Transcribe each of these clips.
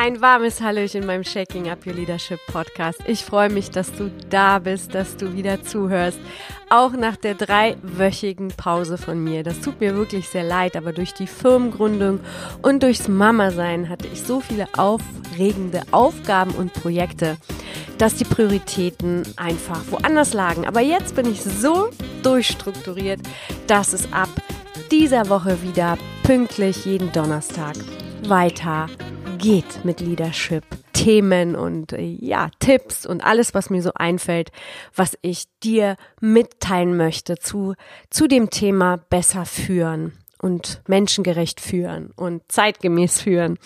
Ein warmes Hallöchen beim Shaking Up Your Leadership Podcast. Ich freue mich, dass du da bist, dass du wieder zuhörst. Auch nach der dreiwöchigen Pause von mir. Das tut mir wirklich sehr leid, aber durch die Firmengründung und durchs Mama-Sein hatte ich so viele aufregende Aufgaben und Projekte, dass die Prioritäten einfach woanders lagen. Aber jetzt bin ich so durchstrukturiert, dass es ab dieser Woche wieder pünktlich jeden Donnerstag weiter geht mit Leadership. Themen und äh, ja, Tipps und alles, was mir so einfällt, was ich dir mitteilen möchte zu, zu dem Thema besser führen und menschengerecht führen und zeitgemäß führen,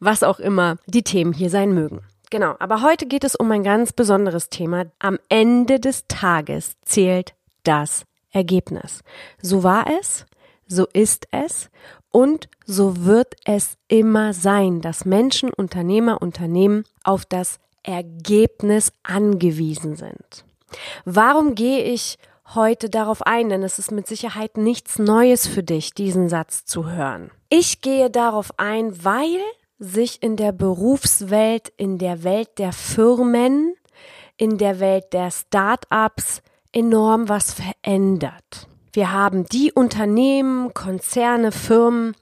was auch immer die Themen hier sein mögen. Genau, aber heute geht es um ein ganz besonderes Thema. Am Ende des Tages zählt das Ergebnis. So war es, so ist es und so wird es immer sein, dass Menschen, Unternehmer, Unternehmen auf das Ergebnis angewiesen sind. Warum gehe ich heute darauf ein? Denn es ist mit Sicherheit nichts Neues für dich, diesen Satz zu hören. Ich gehe darauf ein, weil sich in der Berufswelt, in der Welt der Firmen, in der Welt der Start-ups enorm was verändert. Wir haben die Unternehmen, Konzerne, Firmen,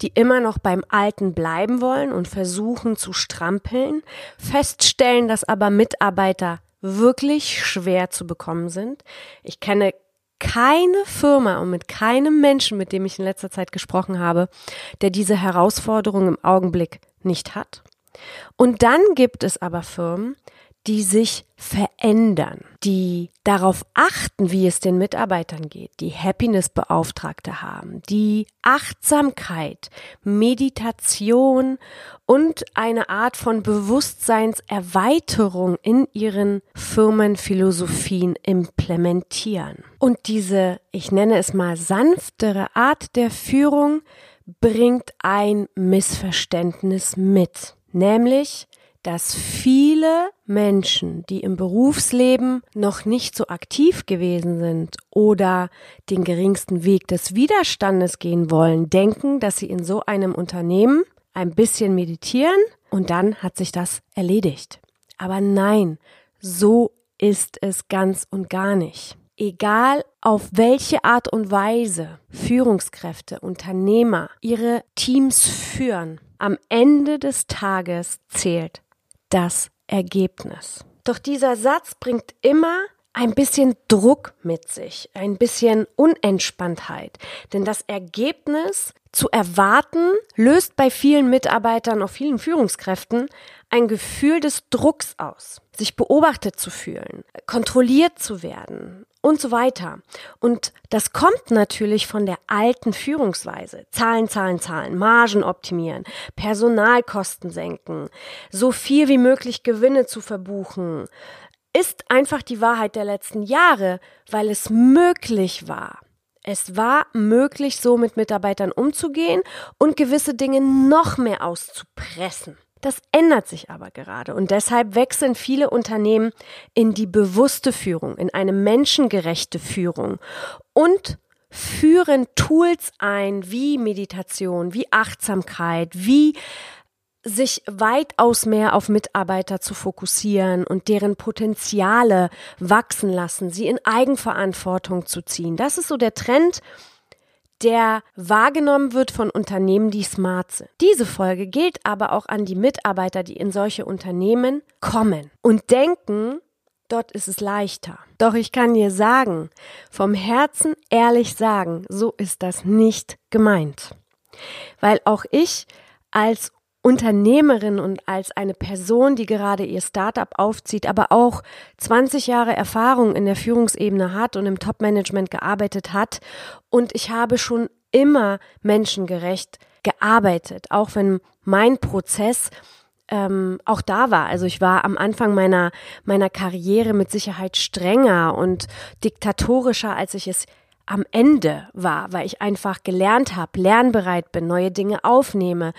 die immer noch beim Alten bleiben wollen und versuchen zu strampeln, feststellen, dass aber Mitarbeiter wirklich schwer zu bekommen sind. Ich kenne keine Firma und mit keinem Menschen, mit dem ich in letzter Zeit gesprochen habe, der diese Herausforderung im Augenblick nicht hat. Und dann gibt es aber Firmen, die sich verändern, die darauf achten, wie es den Mitarbeitern geht, die Happiness-Beauftragte haben, die Achtsamkeit, Meditation und eine Art von Bewusstseinserweiterung in ihren Firmenphilosophien implementieren. Und diese, ich nenne es mal sanftere Art der Führung bringt ein Missverständnis mit, nämlich dass viele Menschen, die im Berufsleben noch nicht so aktiv gewesen sind oder den geringsten Weg des Widerstandes gehen wollen, denken, dass sie in so einem Unternehmen ein bisschen meditieren und dann hat sich das erledigt. Aber nein, so ist es ganz und gar nicht. Egal auf welche Art und Weise Führungskräfte, Unternehmer ihre Teams führen, am Ende des Tages zählt das Ergebnis. Doch dieser Satz bringt immer ein bisschen Druck mit sich, ein bisschen Unentspanntheit. Denn das Ergebnis zu erwarten löst bei vielen Mitarbeitern, auch vielen Führungskräften, ein Gefühl des Drucks aus, sich beobachtet zu fühlen, kontrolliert zu werden, und so weiter. Und das kommt natürlich von der alten Führungsweise. Zahlen, Zahlen, Zahlen, Margen optimieren, Personalkosten senken, so viel wie möglich Gewinne zu verbuchen, ist einfach die Wahrheit der letzten Jahre, weil es möglich war. Es war möglich, so mit Mitarbeitern umzugehen und gewisse Dinge noch mehr auszupressen. Das ändert sich aber gerade und deshalb wechseln viele Unternehmen in die bewusste Führung, in eine menschengerechte Führung und führen Tools ein wie Meditation, wie Achtsamkeit, wie sich weitaus mehr auf Mitarbeiter zu fokussieren und deren Potenziale wachsen lassen, sie in Eigenverantwortung zu ziehen. Das ist so der Trend, der wahrgenommen wird von Unternehmen, die smart sind. Diese Folge gilt aber auch an die Mitarbeiter, die in solche Unternehmen kommen und denken, dort ist es leichter. Doch ich kann dir sagen, vom Herzen ehrlich sagen, so ist das nicht gemeint. Weil auch ich als Unternehmerin und als eine Person, die gerade ihr Startup aufzieht, aber auch 20 Jahre Erfahrung in der Führungsebene hat und im Top-Management gearbeitet hat. Und ich habe schon immer menschengerecht gearbeitet, auch wenn mein Prozess ähm, auch da war. Also ich war am Anfang meiner, meiner Karriere mit Sicherheit strenger und diktatorischer, als ich es am Ende war, weil ich einfach gelernt habe, lernbereit bin, neue Dinge aufnehme,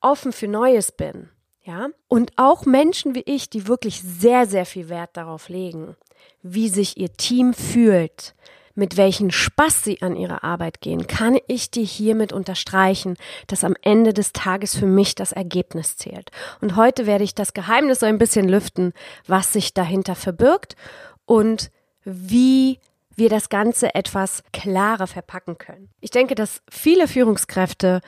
offen für Neues bin. Ja? Und auch Menschen wie ich, die wirklich sehr, sehr viel Wert darauf legen, wie sich ihr Team fühlt, mit welchem Spaß sie an ihre Arbeit gehen, kann ich dir hiermit unterstreichen, dass am Ende des Tages für mich das Ergebnis zählt. Und heute werde ich das Geheimnis so ein bisschen lüften, was sich dahinter verbirgt und wie wir das Ganze etwas klarer verpacken können. Ich denke, dass viele Führungskräfte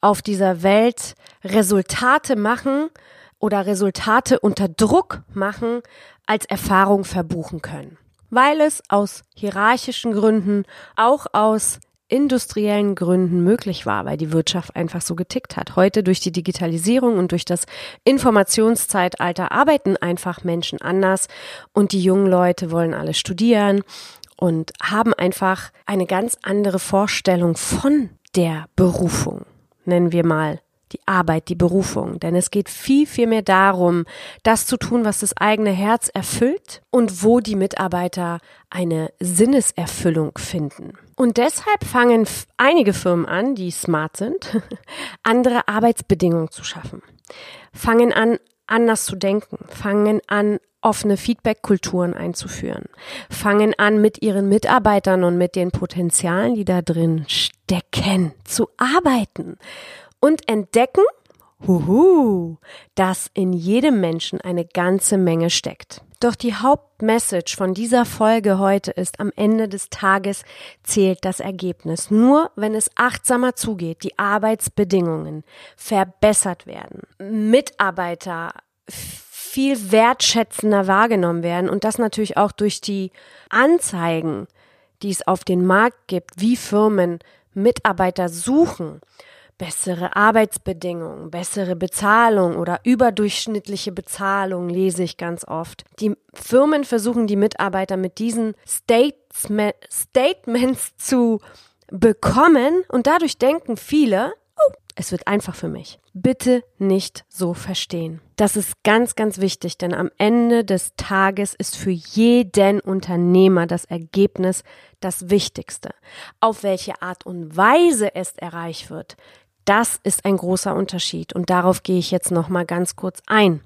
auf dieser Welt Resultate machen oder Resultate unter Druck machen, als Erfahrung verbuchen können. Weil es aus hierarchischen Gründen, auch aus industriellen Gründen möglich war, weil die Wirtschaft einfach so getickt hat. Heute durch die Digitalisierung und durch das Informationszeitalter arbeiten einfach Menschen anders und die jungen Leute wollen alle studieren und haben einfach eine ganz andere Vorstellung von der Berufung, nennen wir mal die Arbeit, die Berufung. Denn es geht viel, viel mehr darum, das zu tun, was das eigene Herz erfüllt und wo die Mitarbeiter eine Sinneserfüllung finden. Und deshalb fangen einige Firmen an, die smart sind, andere Arbeitsbedingungen zu schaffen. Fangen an, anders zu denken, fangen an, offene Feedback-Kulturen einzuführen, fangen an, mit ihren Mitarbeitern und mit den Potenzialen, die da drin stecken, zu arbeiten und entdecken, huhu, dass in jedem Menschen eine ganze Menge steckt. Doch die Hauptmessage von dieser Folge heute ist, am Ende des Tages zählt das Ergebnis. Nur wenn es achtsamer zugeht, die Arbeitsbedingungen verbessert werden, Mitarbeiter viel wertschätzender wahrgenommen werden und das natürlich auch durch die Anzeigen, die es auf den Markt gibt, wie Firmen Mitarbeiter suchen bessere Arbeitsbedingungen, bessere Bezahlung oder überdurchschnittliche Bezahlung lese ich ganz oft. Die Firmen versuchen die Mitarbeiter mit diesen Statements zu bekommen und dadurch denken viele, oh, es wird einfach für mich. Bitte nicht so verstehen. Das ist ganz, ganz wichtig, denn am Ende des Tages ist für jeden Unternehmer das Ergebnis das Wichtigste. Auf welche Art und Weise es erreicht wird, das ist ein großer Unterschied und darauf gehe ich jetzt noch mal ganz kurz ein.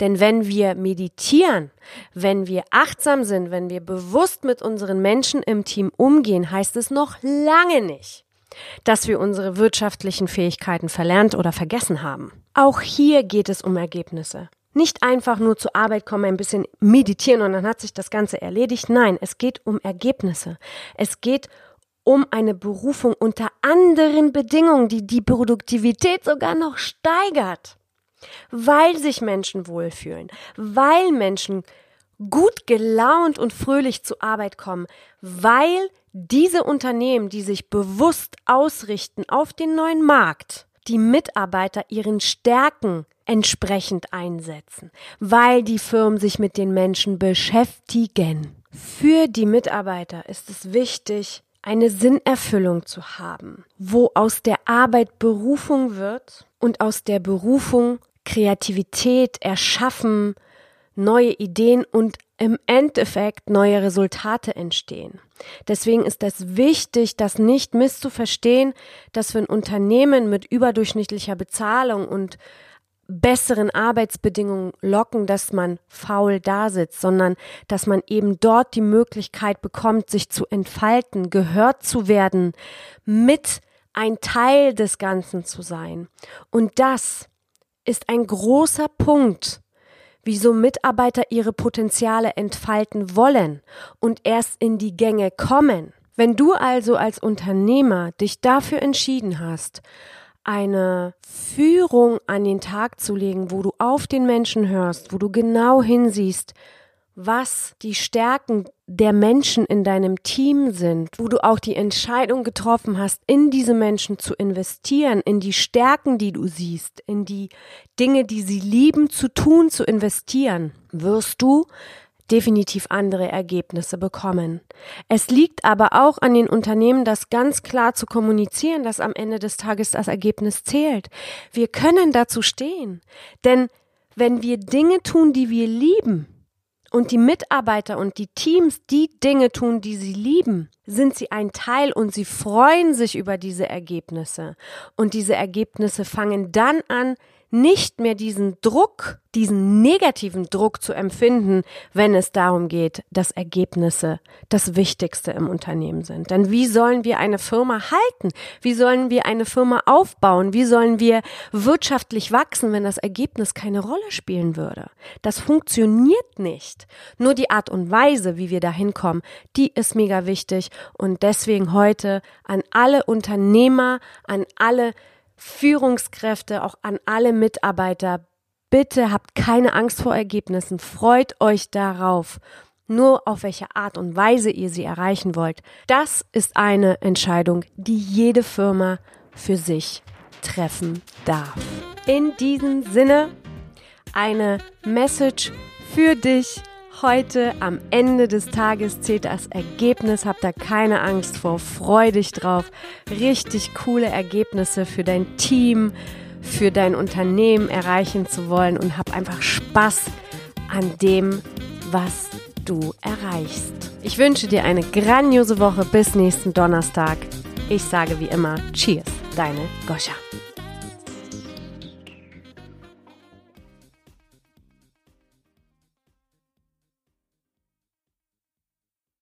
Denn wenn wir meditieren, wenn wir achtsam sind, wenn wir bewusst mit unseren Menschen im Team umgehen, heißt es noch lange nicht, dass wir unsere wirtschaftlichen Fähigkeiten verlernt oder vergessen haben. Auch hier geht es um Ergebnisse. Nicht einfach nur zur Arbeit kommen, ein bisschen meditieren und dann hat sich das Ganze erledigt. Nein, es geht um Ergebnisse. Es geht um um eine Berufung unter anderen Bedingungen, die die Produktivität sogar noch steigert, weil sich Menschen wohlfühlen, weil Menschen gut gelaunt und fröhlich zur Arbeit kommen, weil diese Unternehmen, die sich bewusst ausrichten auf den neuen Markt, die Mitarbeiter ihren Stärken entsprechend einsetzen, weil die Firmen sich mit den Menschen beschäftigen. Für die Mitarbeiter ist es wichtig, eine Sinnerfüllung zu haben, wo aus der Arbeit Berufung wird und aus der Berufung Kreativität, Erschaffen, neue Ideen und im Endeffekt neue Resultate entstehen. Deswegen ist es wichtig, das nicht misszuverstehen, dass ein Unternehmen mit überdurchschnittlicher Bezahlung und besseren Arbeitsbedingungen locken, dass man faul da sitzt, sondern dass man eben dort die Möglichkeit bekommt, sich zu entfalten, gehört zu werden, mit ein Teil des Ganzen zu sein. Und das ist ein großer Punkt, wieso Mitarbeiter ihre Potenziale entfalten wollen und erst in die Gänge kommen. Wenn du also als Unternehmer dich dafür entschieden hast, eine Führung an den Tag zu legen, wo du auf den Menschen hörst, wo du genau hinsiehst, was die Stärken der Menschen in deinem Team sind, wo du auch die Entscheidung getroffen hast, in diese Menschen zu investieren, in die Stärken, die du siehst, in die Dinge, die sie lieben zu tun, zu investieren, wirst du definitiv andere Ergebnisse bekommen. Es liegt aber auch an den Unternehmen, das ganz klar zu kommunizieren, dass am Ende des Tages das Ergebnis zählt. Wir können dazu stehen. Denn wenn wir Dinge tun, die wir lieben, und die Mitarbeiter und die Teams die Dinge tun, die sie lieben, sind sie ein Teil und sie freuen sich über diese Ergebnisse. Und diese Ergebnisse fangen dann an, nicht mehr diesen Druck, diesen negativen Druck zu empfinden, wenn es darum geht, dass Ergebnisse das Wichtigste im Unternehmen sind. Denn wie sollen wir eine Firma halten? Wie sollen wir eine Firma aufbauen? Wie sollen wir wirtschaftlich wachsen, wenn das Ergebnis keine Rolle spielen würde? Das funktioniert nicht. Nur die Art und Weise, wie wir da hinkommen, die ist mega wichtig und deswegen heute an alle Unternehmer, an alle Führungskräfte, auch an alle Mitarbeiter, bitte habt keine Angst vor Ergebnissen, freut euch darauf. Nur auf welche Art und Weise ihr sie erreichen wollt, das ist eine Entscheidung, die jede Firma für sich treffen darf. In diesem Sinne eine Message für dich Heute am Ende des Tages zählt das Ergebnis. Hab da keine Angst vor. Freu dich drauf. Richtig coole Ergebnisse für dein Team, für dein Unternehmen erreichen zu wollen und hab einfach Spaß an dem, was du erreichst. Ich wünsche dir eine grandiose Woche bis nächsten Donnerstag. Ich sage wie immer, Cheers, deine Goscha.